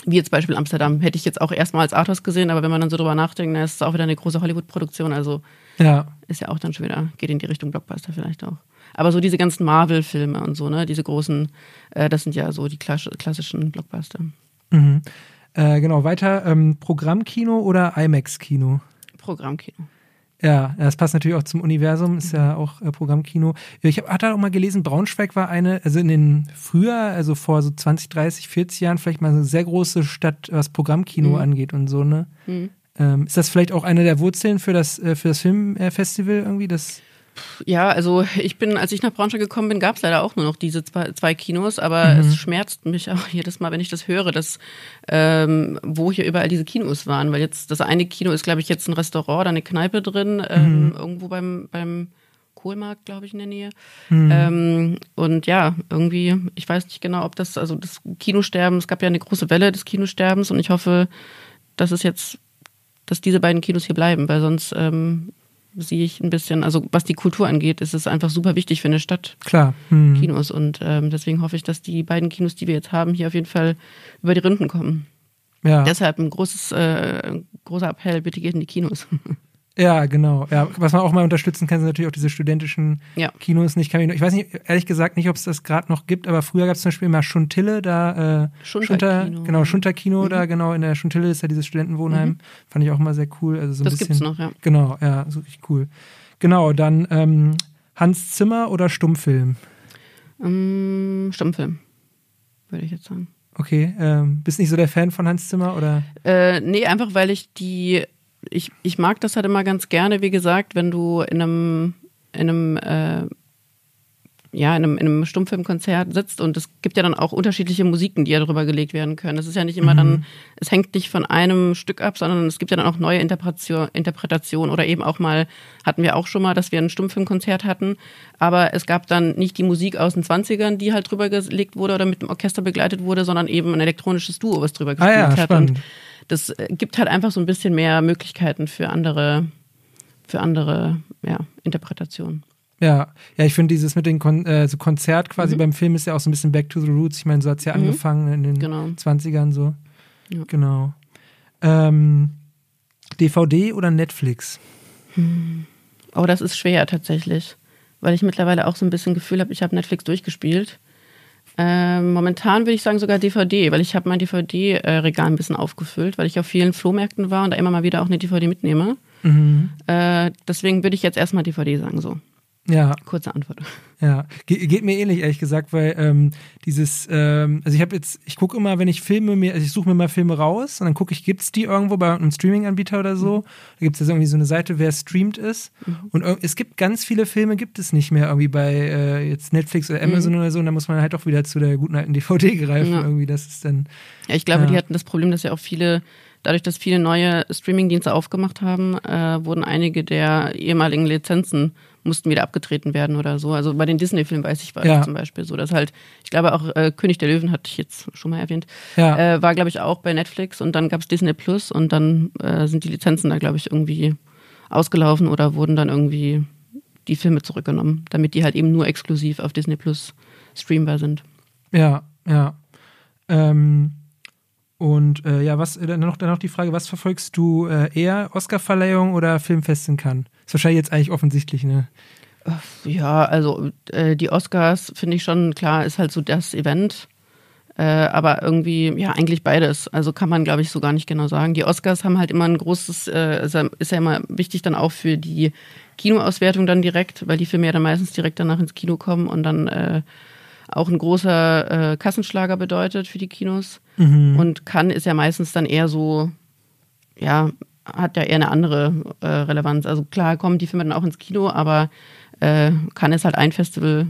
Wie jetzt Beispiel Amsterdam. Hätte ich jetzt auch erstmal als Arthouse gesehen, aber wenn man dann so drüber nachdenkt, dann ist es auch wieder eine große Hollywood-Produktion. Also ja. ist ja auch dann schon wieder, geht in die Richtung Blockbuster vielleicht auch. Aber so diese ganzen Marvel-Filme und so, ne, diese großen, äh, das sind ja so die klassischen Blockbuster. Mhm. Äh, genau, weiter ähm, Programmkino oder IMAX-Kino? Programmkino. Ja, das passt natürlich auch zum Universum, ist ja auch äh, Programmkino. Ich hab, hatte auch mal gelesen, Braunschweig war eine, also in den früher, also vor so 20, 30, 40 Jahren, vielleicht mal eine sehr große Stadt, was Programmkino mhm. angeht und so, ne? Mhm. Ähm, ist das vielleicht auch eine der Wurzeln für das, äh, für das Filmfestival irgendwie? Das ja, also ich bin, als ich nach Braunschweig gekommen bin, gab es leider auch nur noch diese zwei, zwei Kinos, aber mhm. es schmerzt mich auch jedes Mal, wenn ich das höre, dass ähm, wo hier überall diese Kinos waren. Weil jetzt das eine Kino ist, glaube ich, jetzt ein Restaurant oder eine Kneipe drin, ähm, mhm. irgendwo beim, beim Kohlmarkt, glaube ich, in der Nähe. Mhm. Ähm, und ja, irgendwie, ich weiß nicht genau, ob das, also das Kinosterben, es gab ja eine große Welle des Kinosterbens und ich hoffe, dass es jetzt, dass diese beiden Kinos hier bleiben, weil sonst ähm, sehe ich ein bisschen, also was die Kultur angeht, ist es einfach super wichtig für eine Stadt. Klar. Hm. Kinos. Und ähm, deswegen hoffe ich, dass die beiden Kinos, die wir jetzt haben, hier auf jeden Fall über die Runden kommen. Ja. Deshalb ein großes, äh, großer Appell, bitte geht in die Kinos. Ja, genau. Ja, was man auch mal unterstützen kann, sind natürlich auch diese studentischen ja. Kinos. Nicht, ich, ich weiß nicht, ehrlich gesagt nicht, ob es das gerade noch gibt, aber früher gab es zum Beispiel immer Schuntille, da äh, Schunter, genau, Schunter-Kino, mhm. da genau in der Schuntille ist ja dieses Studentenwohnheim. Mhm. Fand ich auch immer sehr cool. Also so ein das bisschen, gibt's noch, ja. Genau, ja, so richtig cool. Genau, dann ähm, Hans Zimmer oder Stummfilm? Um, ähm, Stummfilm, würde ich jetzt sagen. Okay, ähm, bist nicht so der Fan von Hans Zimmer oder? Äh, nee, einfach weil ich die ich, ich mag das halt immer ganz gerne, wie gesagt, wenn du in einem, in einem, äh, ja, in einem, in einem Stummfilmkonzert sitzt und es gibt ja dann auch unterschiedliche Musiken, die ja darüber gelegt werden können. Es ist ja nicht immer mhm. dann, es hängt nicht von einem Stück ab, sondern es gibt ja dann auch neue Interpretation, Interpretation oder eben auch mal, hatten wir auch schon mal, dass wir ein Stummfilmkonzert hatten, aber es gab dann nicht die Musik aus den 20ern, die halt drüber gelegt wurde oder mit dem Orchester begleitet wurde, sondern eben ein elektronisches Duo, was drüber gespielt ah ja, hat. Spannend. Und das äh, gibt halt einfach so ein bisschen mehr Möglichkeiten für andere, für andere ja, Interpretationen. Ja, ja, ich finde dieses mit dem Kon äh, so Konzert quasi mhm. beim Film ist ja auch so ein bisschen Back to the Roots. Ich meine, so hat es ja mhm. angefangen in den genau. 20ern so. Ja. Genau. Ähm, DVD oder Netflix? Hm. Oh, das ist schwer tatsächlich, weil ich mittlerweile auch so ein bisschen Gefühl habe, ich habe Netflix durchgespielt. Ähm, momentan würde ich sagen sogar DVD, weil ich habe mein DVD-Regal ein bisschen aufgefüllt, weil ich auf vielen Flohmärkten war und da immer mal wieder auch eine DVD mitnehme. Mhm. Äh, deswegen würde ich jetzt erstmal DVD sagen, so. Ja. Kurze Antwort. Ja, Ge geht mir ähnlich, ehrlich gesagt, weil ähm, dieses, ähm, also ich habe jetzt, ich gucke immer, wenn ich Filme mir, also ich suche mir mal Filme raus und dann gucke ich, gibt es die irgendwo bei einem Streaming-Anbieter oder so? Mhm. Da gibt es ja irgendwie so eine Seite, wer streamt ist. Mhm. Und es gibt ganz viele Filme, gibt es nicht mehr irgendwie bei äh, jetzt Netflix oder Amazon mhm. oder so. Und da muss man halt auch wieder zu der guten alten DVD greifen. Ja. Irgendwie, das ist dann. Ja, ich glaube, ja. die hatten das Problem, dass ja auch viele Dadurch, dass viele neue Streaming-Dienste aufgemacht haben, äh, wurden einige der ehemaligen Lizenzen mussten wieder abgetreten werden oder so. Also bei den Disney-Filmen weiß ich, war ja. zum Beispiel so, dass halt, ich glaube auch äh, König der Löwen hatte ich jetzt schon mal erwähnt, ja. äh, war glaube ich auch bei Netflix und dann gab es Disney Plus und dann äh, sind die Lizenzen da glaube ich irgendwie ausgelaufen oder wurden dann irgendwie die Filme zurückgenommen, damit die halt eben nur exklusiv auf Disney Plus streambar sind. Ja, ja. Ähm, und äh, ja, was dann noch, dann noch die Frage, was verfolgst du äh, eher, Oscarverleihung oder Filmfest in Cannes? Ist wahrscheinlich jetzt eigentlich offensichtlich, ne? Ja, also äh, die Oscars finde ich schon klar, ist halt so das Event. Äh, aber irgendwie, ja, eigentlich beides. Also kann man, glaube ich, so gar nicht genau sagen. Die Oscars haben halt immer ein großes, äh, ist ja immer wichtig dann auch für die Kinoauswertung dann direkt, weil die Filme ja dann meistens direkt danach ins Kino kommen und dann äh, auch ein großer äh, Kassenschlager bedeutet für die Kinos. Mhm. Und Cannes ist ja meistens dann eher so, ja, hat ja eher eine andere äh, Relevanz. Also klar kommen die Filme dann auch ins Kino, aber äh, Cannes ist halt ein Festival,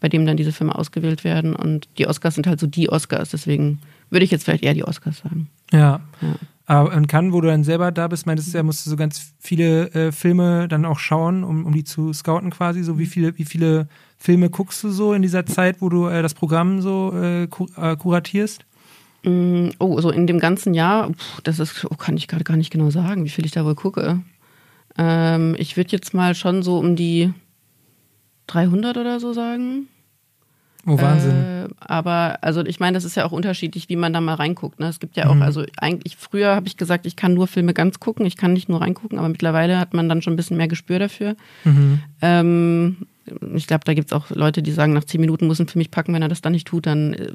bei dem dann diese Filme ausgewählt werden. Und die Oscars sind halt so die Oscars, deswegen würde ich jetzt vielleicht eher die Oscars sagen. Ja. ja. Aber in Cannes, wo du dann selber da bist, meintest du ja, musst du so ganz viele äh, Filme dann auch schauen, um, um die zu scouten quasi. So wie viele, wie viele Filme guckst du so in dieser Zeit, wo du äh, das Programm so äh, äh, kuratierst? Mm, oh, so in dem ganzen Jahr, das ist, oh, kann ich gerade gar nicht genau sagen, wie viel ich da wohl gucke. Ähm, ich würde jetzt mal schon so um die 300 oder so sagen. Oh, Wahnsinn. Äh, aber, also ich meine, das ist ja auch unterschiedlich, wie man da mal reinguckt. Ne? Es gibt ja auch, mhm. also eigentlich, früher habe ich gesagt, ich kann nur Filme ganz gucken, ich kann nicht nur reingucken, aber mittlerweile hat man dann schon ein bisschen mehr Gespür dafür. Mhm. Ähm, ich glaube, da gibt es auch Leute, die sagen, nach zehn Minuten muss ein Film mich packen, wenn er das dann nicht tut, dann äh,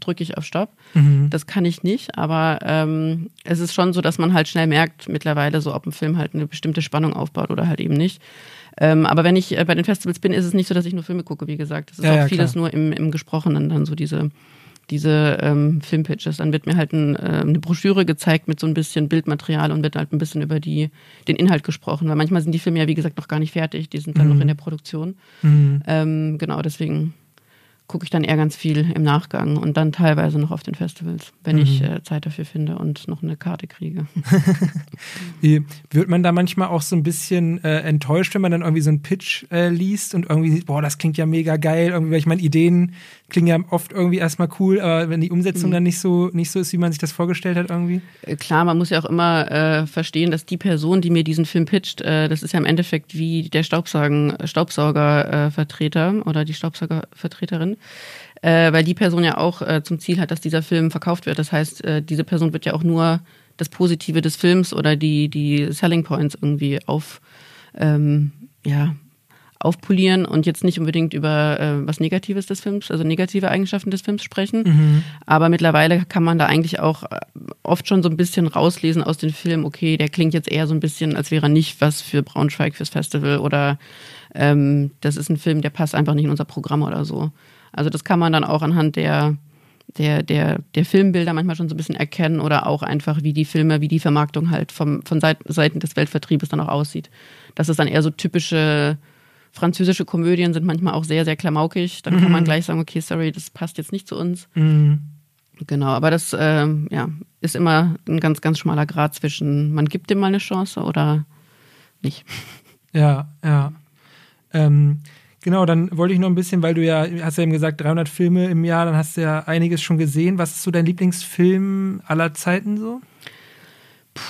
drücke ich auf Stopp. Mhm. Das kann ich nicht, aber ähm, es ist schon so, dass man halt schnell merkt mittlerweile so, ob ein Film halt eine bestimmte Spannung aufbaut oder halt eben nicht. Ähm, aber wenn ich äh, bei den Festivals bin, ist es nicht so, dass ich nur Filme gucke, wie gesagt. Es ist ja, auch ja, vieles klar. nur im, im Gesprochenen, dann so diese, diese ähm, Filmpitches. Dann wird mir halt ein, äh, eine Broschüre gezeigt mit so ein bisschen Bildmaterial und wird halt ein bisschen über die, den Inhalt gesprochen. Weil manchmal sind die Filme ja, wie gesagt, noch gar nicht fertig. Die sind dann mhm. noch in der Produktion. Mhm. Ähm, genau, deswegen gucke ich dann eher ganz viel im Nachgang und dann teilweise noch auf den Festivals, wenn mhm. ich äh, Zeit dafür finde und noch eine Karte kriege. Wird man da manchmal auch so ein bisschen äh, enttäuscht, wenn man dann irgendwie so einen Pitch äh, liest und irgendwie sieht, boah, das klingt ja mega geil, irgendwie, weil ich meine, Ideen klingen ja oft irgendwie erstmal cool, aber wenn die Umsetzung mhm. dann nicht so, nicht so ist, wie man sich das vorgestellt hat irgendwie? Äh, klar, man muss ja auch immer äh, verstehen, dass die Person, die mir diesen Film pitcht, äh, das ist ja im Endeffekt wie der Staubsaugen, Staubsaugervertreter oder die Staubsaugervertreterin äh, weil die Person ja auch äh, zum Ziel hat, dass dieser Film verkauft wird. Das heißt, äh, diese Person wird ja auch nur das Positive des Films oder die, die Selling Points irgendwie auf, ähm, ja, aufpolieren und jetzt nicht unbedingt über äh, was Negatives des Films, also negative Eigenschaften des Films sprechen. Mhm. Aber mittlerweile kann man da eigentlich auch äh, oft schon so ein bisschen rauslesen aus den Filmen, okay, der klingt jetzt eher so ein bisschen, als wäre er nicht was für Braunschweig fürs Festival oder ähm, das ist ein Film, der passt einfach nicht in unser Programm oder so. Also das kann man dann auch anhand der der, der, der Filmbilder manchmal schon so ein bisschen erkennen oder auch einfach, wie die Filme, wie die Vermarktung halt vom, von Seiten des Weltvertriebes dann auch aussieht. Das ist dann eher so typische französische Komödien sind manchmal auch sehr, sehr klamaukig. Dann kann man mhm. gleich sagen, okay, sorry, das passt jetzt nicht zu uns. Mhm. Genau, aber das ähm, ja, ist immer ein ganz, ganz schmaler Grad zwischen, man gibt dem mal eine Chance oder nicht. Ja, ja. Ähm, genau, dann wollte ich noch ein bisschen, weil du ja, hast ja eben gesagt, 300 Filme im Jahr, dann hast du ja einiges schon gesehen. Was ist so dein Lieblingsfilm aller Zeiten so? Puh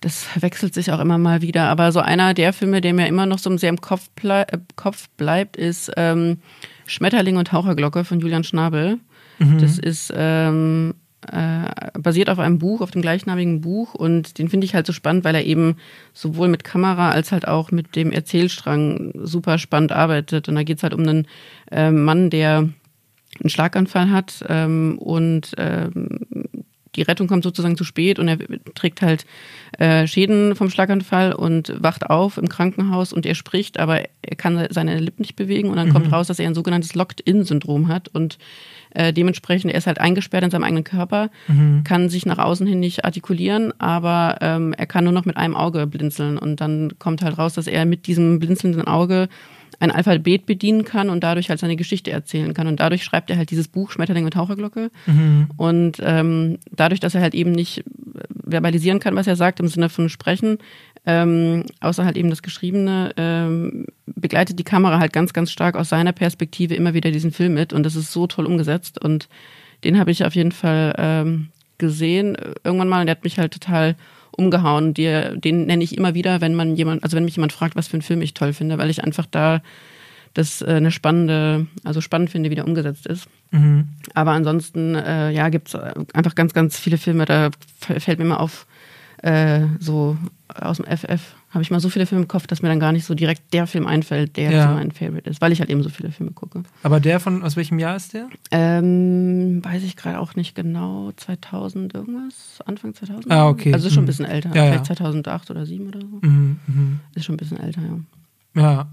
das wechselt sich auch immer mal wieder. Aber so einer der Filme, der mir immer noch so sehr im Kopf, blei äh, Kopf bleibt, ist ähm, Schmetterling und Taucherglocke von Julian Schnabel. Mhm. Das ist ähm, äh, basiert auf einem Buch, auf dem gleichnamigen Buch und den finde ich halt so spannend, weil er eben sowohl mit Kamera als halt auch mit dem Erzählstrang super spannend arbeitet. Und da geht es halt um einen äh, Mann, der einen Schlaganfall hat ähm, und ähm, die Rettung kommt sozusagen zu spät und er trägt halt äh, Schäden vom Schlaganfall und wacht auf im Krankenhaus und er spricht, aber er kann seine Lippen nicht bewegen und dann mhm. kommt raus, dass er ein sogenanntes Locked-In-Syndrom hat und äh, dementsprechend, er ist halt eingesperrt in seinem eigenen Körper, mhm. kann sich nach außen hin nicht artikulieren, aber ähm, er kann nur noch mit einem Auge blinzeln und dann kommt halt raus, dass er mit diesem blinzelnden Auge ein Alphabet bedienen kann und dadurch halt seine Geschichte erzählen kann. Und dadurch schreibt er halt dieses Buch Schmetterling und Taucherglocke. Mhm. Und ähm, dadurch, dass er halt eben nicht verbalisieren kann, was er sagt, im Sinne von Sprechen, ähm, außer halt eben das Geschriebene, ähm, begleitet die Kamera halt ganz, ganz stark aus seiner Perspektive immer wieder diesen Film mit. Und das ist so toll umgesetzt. Und den habe ich auf jeden Fall ähm, gesehen irgendwann mal. Und der hat mich halt total umgehauen. Die, den nenne ich immer wieder, wenn man jemand, also wenn mich jemand fragt, was für einen Film ich toll finde, weil ich einfach da das äh, eine spannende, also spannend finde, wie der umgesetzt ist. Mhm. Aber ansonsten, äh, ja, gibt es einfach ganz, ganz viele Filme, da fällt mir immer auf, äh, so aus dem FF habe ich mal so viele Filme im Kopf, dass mir dann gar nicht so direkt der Film einfällt, der ja. mein Favorite ist, weil ich halt eben so viele Filme gucke. Aber der von, aus welchem Jahr ist der? Ähm, weiß ich gerade auch nicht genau, 2000 irgendwas, Anfang 2000. Ah, okay. Also ist schon ein mhm. bisschen älter, ja, vielleicht ja. 2008 oder 2007 oder so. Mhm, mh. Ist schon ein bisschen älter, ja. Ja.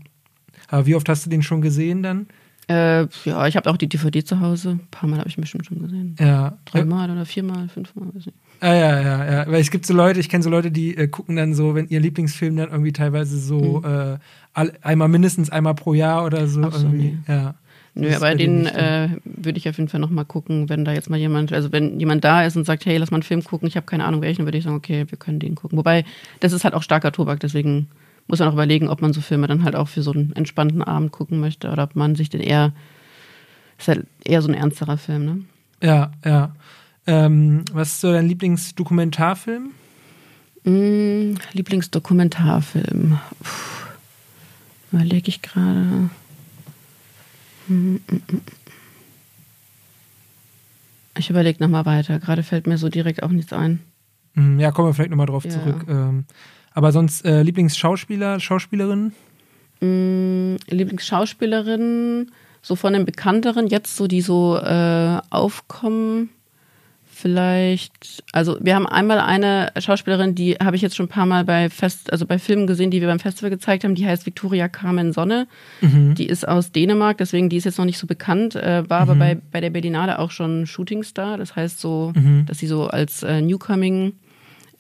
Aber wie oft hast du den schon gesehen dann? Äh, ja, ich habe auch die DVD zu Hause. Ein paar Mal habe ich bestimmt schon gesehen. Ja. Dreimal oder viermal, fünfmal, weiß nicht. Ah, ja, ja, ja. Weil es gibt so Leute, ich kenne so Leute, die äh, gucken dann so, wenn ihr Lieblingsfilm dann irgendwie teilweise so mhm. äh, all, einmal mindestens einmal pro Jahr oder so. so irgendwie. Nee. Ja. Nö, das aber den äh, würde ich auf jeden Fall nochmal gucken, wenn da jetzt mal jemand, also wenn jemand da ist und sagt, hey, lass mal einen Film gucken, ich habe keine Ahnung welchen, würde ich sagen, okay, wir können den gucken. Wobei, das ist halt auch starker Tobak, deswegen muss man auch überlegen, ob man so Filme dann halt auch für so einen entspannten Abend gucken möchte oder ob man sich den eher, ist halt eher so ein ernsterer Film, ne? Ja, ja. Ähm, was ist so dein Lieblingsdokumentarfilm? Mm, Lieblingsdokumentarfilm. Überlege ich gerade. Mm, mm, mm. Ich überlege nochmal weiter. Gerade fällt mir so direkt auch nichts ein. Ja, kommen wir vielleicht nochmal drauf ja. zurück. Ähm, aber sonst äh, Lieblingsschauspieler, Schauspielerin? Lieblingsschauspielerin, so von den bekannteren, jetzt so, die so äh, aufkommen vielleicht, also wir haben einmal eine Schauspielerin, die habe ich jetzt schon ein paar Mal bei Fest, also bei Filmen gesehen, die wir beim Festival gezeigt haben, die heißt Victoria Carmen Sonne. Mhm. Die ist aus Dänemark, deswegen die ist jetzt noch nicht so bekannt, äh, war mhm. aber bei, bei der Berlinale auch schon Shootingstar. Das heißt so, mhm. dass sie so als äh, Newcoming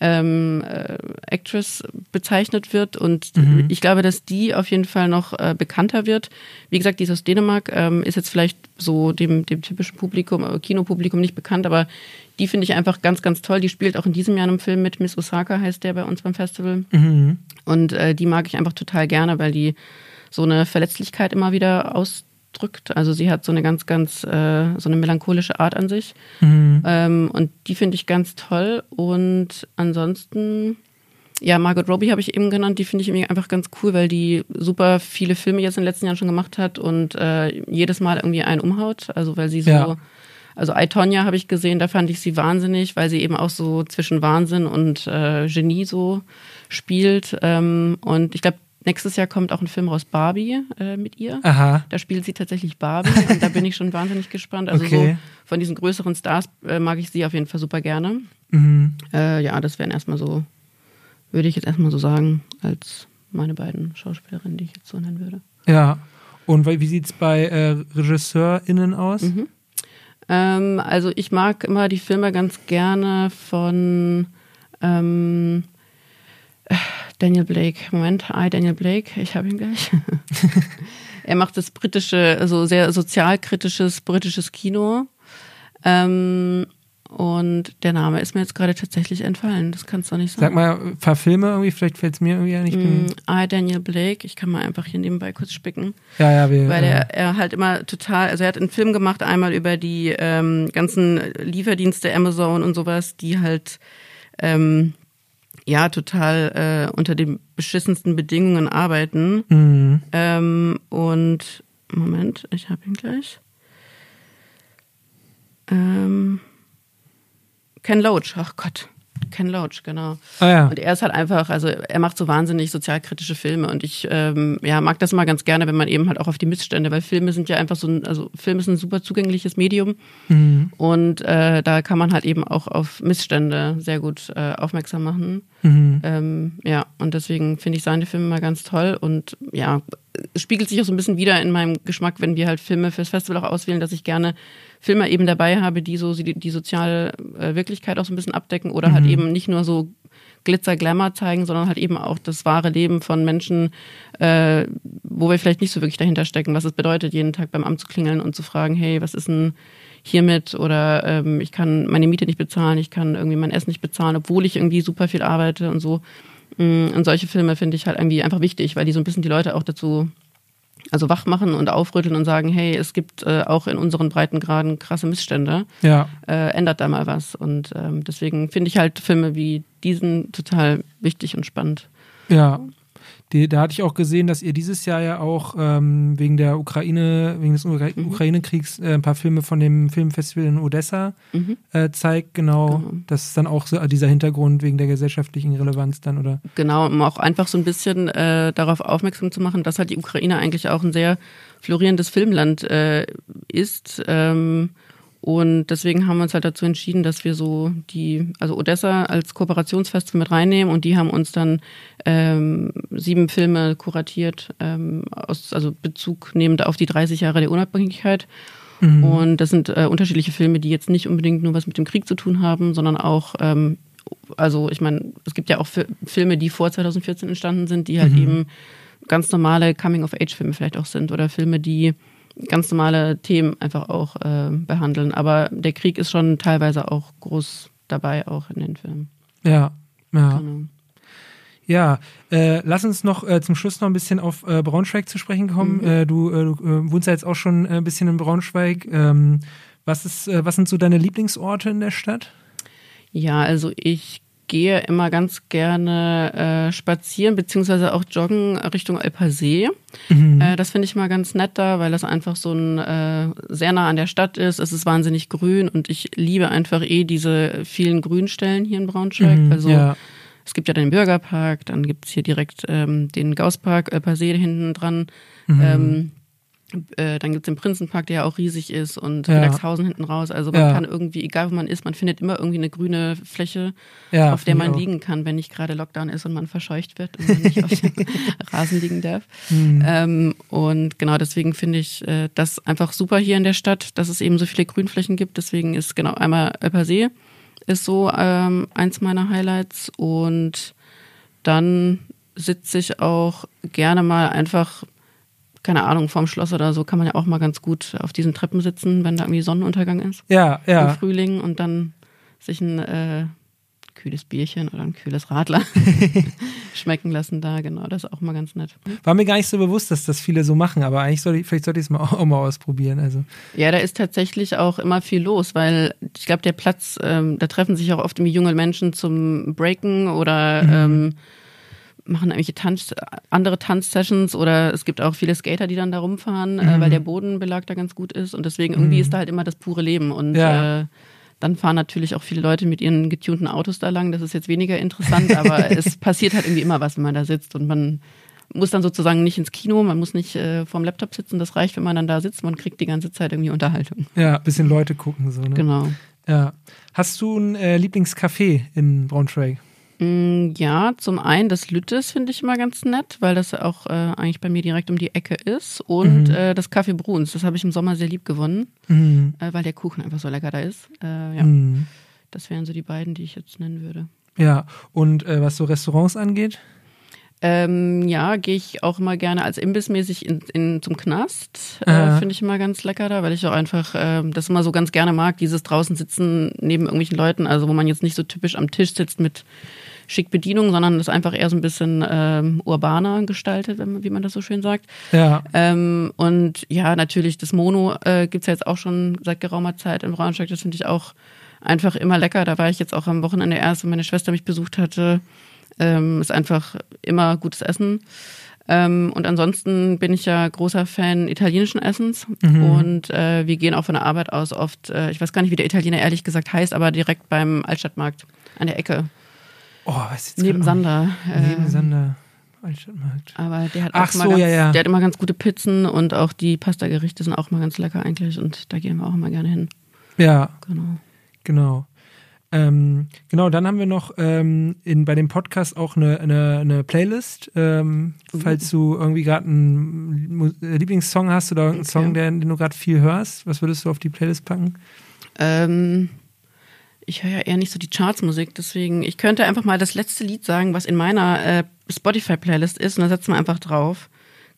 ähm, äh, Actress bezeichnet wird. Und mhm. ich glaube, dass die auf jeden Fall noch äh, bekannter wird. Wie gesagt, die ist aus Dänemark, ähm, ist jetzt vielleicht so dem, dem typischen Publikum, äh, Kinopublikum nicht bekannt, aber die finde ich einfach ganz, ganz toll. Die spielt auch in diesem Jahr in einem Film mit. Miss Osaka heißt der bei uns beim Festival. Mhm. Und äh, die mag ich einfach total gerne, weil die so eine Verletzlichkeit immer wieder aus drückt. Also sie hat so eine ganz, ganz, äh, so eine melancholische Art an sich. Mhm. Ähm, und die finde ich ganz toll. Und ansonsten, ja, Margot Robbie habe ich eben genannt, die finde ich irgendwie einfach ganz cool, weil die super viele Filme jetzt in den letzten Jahren schon gemacht hat und äh, jedes Mal irgendwie einen umhaut. Also weil sie so, Ja. also I, Tonya habe ich gesehen, da fand ich sie wahnsinnig, weil sie eben auch so zwischen Wahnsinn und äh, Genie so spielt. Ähm, und ich glaube, nächstes Jahr kommt auch ein Film raus, Barbie, äh, mit ihr. Aha. Da spielt sie tatsächlich Barbie und da bin ich schon wahnsinnig gespannt. Also Okay. so von diesen größeren Stars äh, mag ich sie auf jeden Fall super gerne. Mhm. Äh, ja, das wären erstmal so, würde ich jetzt erstmal so sagen, als meine beiden Schauspielerinnen, die ich jetzt so nennen würde. Ja. Und wie wie sieht's bei äh, RegisseurInnen aus? Mhm. Ähm, also ich mag immer die Filme ganz gerne von ähm, äh, Daniel Blake. Moment, I, Daniel Blake, ich habe ihn gleich. er macht das britische, also sehr sozialkritisches britisches Kino. Ähm, und der Name ist mir jetzt gerade tatsächlich entfallen. Das kannst du nicht sagen. Sag mal, ein paar Filme irgendwie, vielleicht fällt's mir irgendwie ein. Ich bin, Mm, I, Daniel Blake. Ich kann mal einfach hier nebenbei kurz spicken. ja, ja, wir. Weil äh, er, er halt immer total, also er hat einen Film gemacht, einmal über die ähm, ganzen Lieferdienste Amazon und sowas, die halt ähm, ja total äh, unter den beschissensten Bedingungen arbeiten. mhm. Ähm, und Moment, ich habe ihn gleich. Ähm, Ken Loach, ach Gott. Ken Loach, genau. Ah ja. Und er ist halt einfach, also er macht so wahnsinnig sozialkritische Filme und ich ähm, ja, mag das immer ganz gerne, wenn man eben halt auch auf die Missstände, weil Filme sind ja einfach so ein, also Film ist ein super zugängliches Medium Mhm. und äh, da kann man halt eben auch auf Missstände sehr gut äh, aufmerksam machen. Mhm. Ähm, ja, und deswegen finde ich seine Filme mal ganz toll und ja, spiegelt sich auch so ein bisschen wieder in meinem Geschmack, wenn wir halt Filme fürs Festival auch auswählen, dass ich gerne Filme eben dabei habe, die so die, die soziale äh, Wirklichkeit auch so ein bisschen abdecken oder halt eben nicht nur so Glitzer, Glamour zeigen, sondern halt eben auch das wahre Leben von Menschen, äh, wo wir vielleicht nicht so wirklich dahinter stecken, was es bedeutet, jeden Tag beim Amt zu klingeln und zu fragen, hey, was ist denn hiermit oder ähm, ich kann meine Miete nicht bezahlen, ich kann irgendwie mein Essen nicht bezahlen, obwohl ich irgendwie super viel arbeite und so. Mm, Und solche Filme finde ich halt irgendwie einfach wichtig, weil die so ein bisschen die Leute auch dazu also wach machen und aufrütteln und sagen, hey, es gibt äh, auch in unseren Breitengraden krasse Missstände, Ja. äh, ändert da mal was. Und ähm, deswegen finde ich halt Filme wie diesen total wichtig und spannend. Ja. Die, da hatte ich auch gesehen, dass ihr dieses Jahr ja auch ähm, wegen der Ukraine, wegen des Ukra Mhm. Ukraine-Kriegs äh, ein paar Filme von dem Filmfestival in Odessa Mhm. äh, zeigt. Genau. Genau. Das ist dann auch so dieser Hintergrund wegen der gesellschaftlichen Relevanz dann, oder? Genau, um auch einfach so ein bisschen äh, darauf aufmerksam zu machen, dass halt die Ukraine eigentlich auch ein sehr florierendes Filmland äh, ist. Ähm, und deswegen haben wir uns halt dazu entschieden, dass wir so die, also Odessa als Kooperationsfestival mit reinnehmen. Und die haben uns dann ähm, sieben Filme kuratiert, ähm, aus, also Bezug nehmend auf die 30 Jahre der Unabhängigkeit. Und das sind äh, unterschiedliche Filme, die jetzt nicht unbedingt nur was mit dem Krieg zu tun haben, sondern auch, ähm, also ich meine, es gibt ja auch Fi- Filme, die vor 2014 entstanden sind, die halt eben ganz normale Coming-of-Age-Filme vielleicht auch sind oder Filme, die ganz normale Themen einfach auch äh, behandeln. Aber der Krieg ist schon teilweise auch groß dabei, auch in den Filmen. Ja. Ja. Genau. Ja, äh, lass uns noch äh, zum Schluss noch ein bisschen auf äh, Braunschweig zu sprechen kommen. Mhm. Äh, du äh, du äh, wohnst ja jetzt auch schon ein bisschen in Braunschweig. Ähm, was, ist, was sind so deine Lieblingsorte in der Stadt? Ja, also ich gehe immer ganz gerne äh, spazieren beziehungsweise auch joggen Richtung Alpersee. Äh, das finde ich mal ganz nett da, weil das einfach so ein äh, sehr nah an der Stadt ist. Es ist wahnsinnig grün und ich liebe einfach eh diese vielen Grünstellen hier in Braunschweig. Mhm, also ja. es gibt ja den Bürgerpark, dann gibt's hier direkt ähm, den Gausspark, Alpersee hinten dran. Mhm. Ähm, äh, dann gibt's den Prinzenpark, der ja auch riesig ist und Ja. Friedrichshausen hinten raus. Also man Ja. kann irgendwie, egal wo man ist, man findet immer irgendwie eine grüne Fläche, Ja, auf der man liegen kann, wenn nicht gerade Lockdown ist und man verscheucht wird und man nicht auf dem Rasen liegen darf. Mhm. Ähm, und genau deswegen finde ich äh, das einfach super hier in der Stadt, dass es eben so viele Grünflächen gibt. Deswegen ist genau einmal Alpersee ist so ähm, eins meiner Highlights und dann sitze ich auch gerne mal einfach keine Ahnung, vorm Schloss oder so kann man ja auch mal ganz gut auf diesen Treppen sitzen, wenn da irgendwie Sonnenuntergang ist Ja, im ja. Frühling und dann sich ein äh, kühles Bierchen oder ein kühles Radler schmecken lassen da. Genau, das ist auch mal ganz nett. War mir gar nicht so bewusst, dass das viele so machen, aber eigentlich sollte ich, vielleicht sollte ich es mal auch, mal ausprobieren. Also. Ja, da ist tatsächlich auch immer viel los, weil ich glaube, der Platz, ähm, da treffen sich auch oft irgendwie junge Menschen zum Breaken oder mhm. ähm, machen irgendwelche Tanz, andere Tanzsessions oder es gibt auch viele Skater, die dann da rumfahren, mhm. äh, weil der Bodenbelag da ganz gut ist und deswegen irgendwie mhm. ist da halt immer das pure Leben und ja. äh, dann fahren natürlich auch viele Leute mit ihren getunten Autos da lang. Das ist jetzt weniger interessant, aber es passiert halt irgendwie immer was, wenn man da sitzt und man muss dann sozusagen nicht ins Kino, man muss nicht äh, vorm Laptop sitzen. Das reicht, wenn man dann da sitzt. Man kriegt die ganze Zeit irgendwie Unterhaltung. Ja, ein bisschen Leute gucken so. Ne? Genau. Ja. Hast du ein äh, Lieblingscafé in Braunschweig? Mm, ja, zum einen das Lüttes finde ich immer ganz nett, weil das auch äh, eigentlich bei mir direkt um die Ecke ist. Und mhm. äh, das Kaffee Bruns, das habe ich im Sommer sehr lieb gewonnen, mhm. äh, weil der Kuchen einfach so lecker da ist. Äh, ja. Mhm. Das wären so die beiden, die ich jetzt nennen würde. Ja, und äh, was so Restaurants angeht? Ähm, ja, gehe ich auch immer gerne als imbissmäßig in, in, zum Knast. Äh, Finde ich immer ganz lecker da, weil ich auch einfach äh, das immer so ganz gerne mag, dieses draußen sitzen neben irgendwelchen Leuten, also wo man jetzt nicht so typisch am Tisch sitzt mit schick Bedienung, sondern das einfach eher so ein bisschen ähm, urbaner gestaltet, wie man das so schön sagt. Ja. Ähm, und ja, natürlich, das Mono äh, gibt ja jetzt auch schon seit geraumer Zeit in Braunschweig. Das finde ich auch einfach immer lecker. Da war ich jetzt auch am Wochenende erst, wenn meine Schwester mich besucht hatte. Ähm, ist einfach immer gutes Essen. Ähm, und ansonsten bin ich ja großer Fan italienischen Essens mhm. und äh, wir gehen auch von der Arbeit aus oft, äh, ich weiß gar nicht, wie der Italiener ehrlich gesagt heißt, aber direkt beim Altstadtmarkt an der Ecke. Oh, was jetzt Neben Sander. Neben äh, Sander. Aber der hat Ach auch so, ganz, ja, ja. der hat immer ganz gute Pizzen und auch die Pasta-Gerichte sind auch mal ganz lecker eigentlich und da gehen wir auch immer gerne hin. Ja. Genau. Genau. Ähm, genau, dann haben wir noch ähm, in, bei dem Podcast auch eine, eine, eine Playlist. Ähm, uh. Falls du irgendwie gerade einen Lieblingssong hast oder irgendeinen okay. Song, den, den du gerade viel hörst, was würdest du auf die Playlist packen? Ähm, ich höre ja eher nicht so die Chartsmusik, deswegen, ich könnte einfach mal das letzte Lied sagen, was in meiner äh, Spotify-Playlist ist, und da setzen wir einfach drauf.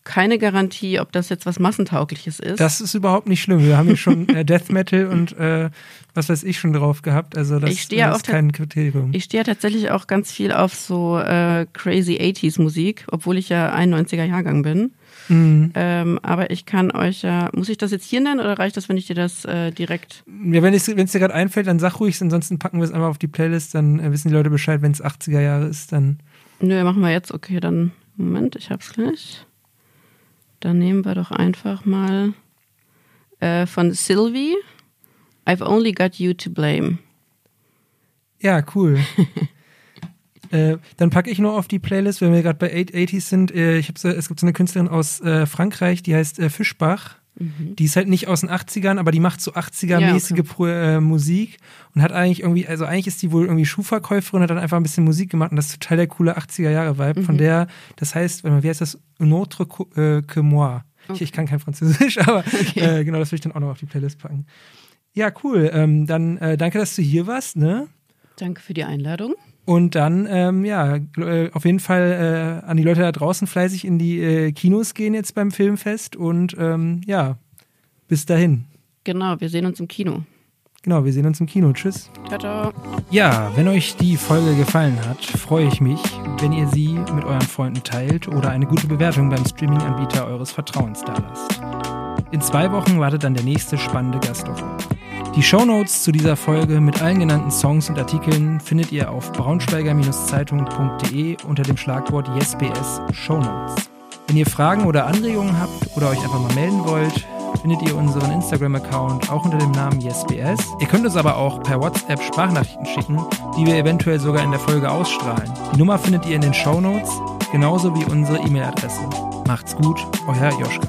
Keine Garantie, ob das jetzt was Massentaugliches ist. Das ist überhaupt nicht schlimm. Wir haben ja schon äh, Death Metal und äh, was weiß ich schon drauf gehabt. Also das, ich das ist kein Kriterium. Ich stehe ja tatsächlich auch ganz viel auf so äh, crazy 80s Musik, obwohl ich ja 91er Jahrgang bin. Mhm. Ähm, aber ich kann euch ja, muss ich das jetzt hier nennen oder reicht das, wenn ich dir das äh, direkt. Ja, wenn es dir gerade einfällt, dann sag ruhig, ansonsten packen wir es einfach auf die Playlist, dann äh, wissen die Leute Bescheid, wenn es 80er Jahre ist, dann. Nö, machen wir jetzt, okay, dann. Moment, ich hab's gleich. Dann nehmen wir doch einfach mal äh, von Sylvie. I've only got you to blame. Ja, cool. Äh, dann packe ich nur auf die Playlist, wenn wir gerade bei 80s sind. Äh, ich so, es gibt so eine Künstlerin aus äh, Frankreich, die heißt äh, Fischbach. Mhm. Die ist halt nicht aus den 80ern, aber die macht so 80er-mäßige ja, okay. Äh, Musik und hat eigentlich irgendwie, also eigentlich ist die wohl irgendwie Schuhverkäuferin und hat dann einfach ein bisschen Musik gemacht und das ist total der coole 80er-Jahre-Vibe. Mhm. Von der, das heißt, wie heißt das? Un autre que moi. Okay. Ich, ich, kann kein Französisch, aber okay. genau, das will ich dann auch noch auf die Playlist packen. Ja, cool. Ähm, dann danke, dass du hier warst. Ne? Danke für die Einladung. Und dann, ähm, ja, äh, auf jeden Fall äh, an die Leute da draußen fleißig in die äh, Kinos gehen jetzt beim Filmfest und ähm, ja, bis dahin. Genau, wir sehen uns im Kino. Genau, wir sehen uns im Kino. Tschüss. Ciao, ciao. Ja, wenn euch die Folge gefallen hat, freue ich mich, wenn ihr sie mit euren Freunden teilt oder eine gute Bewertung beim Streaming-Anbieter eures Vertrauens dalasst. In zwei Wochen wartet dann der nächste spannende Gast auf euch. Die Shownotes zu dieser Folge mit allen genannten Songs und Artikeln findet ihr auf braunschweiger-zeitung.de unter dem Schlagwort YesBS Shownotes. Wenn ihr Fragen oder Anregungen habt oder euch einfach mal melden wollt, findet ihr unseren Instagram-Account auch unter dem Namen YesBS. Ihr könnt uns aber auch per WhatsApp Sprachnachrichten schicken, die wir eventuell sogar in der Folge ausstrahlen. Die Nummer findet ihr in den Shownotes, genauso wie unsere E-Mail-Adresse. Macht's gut, euer Joschka.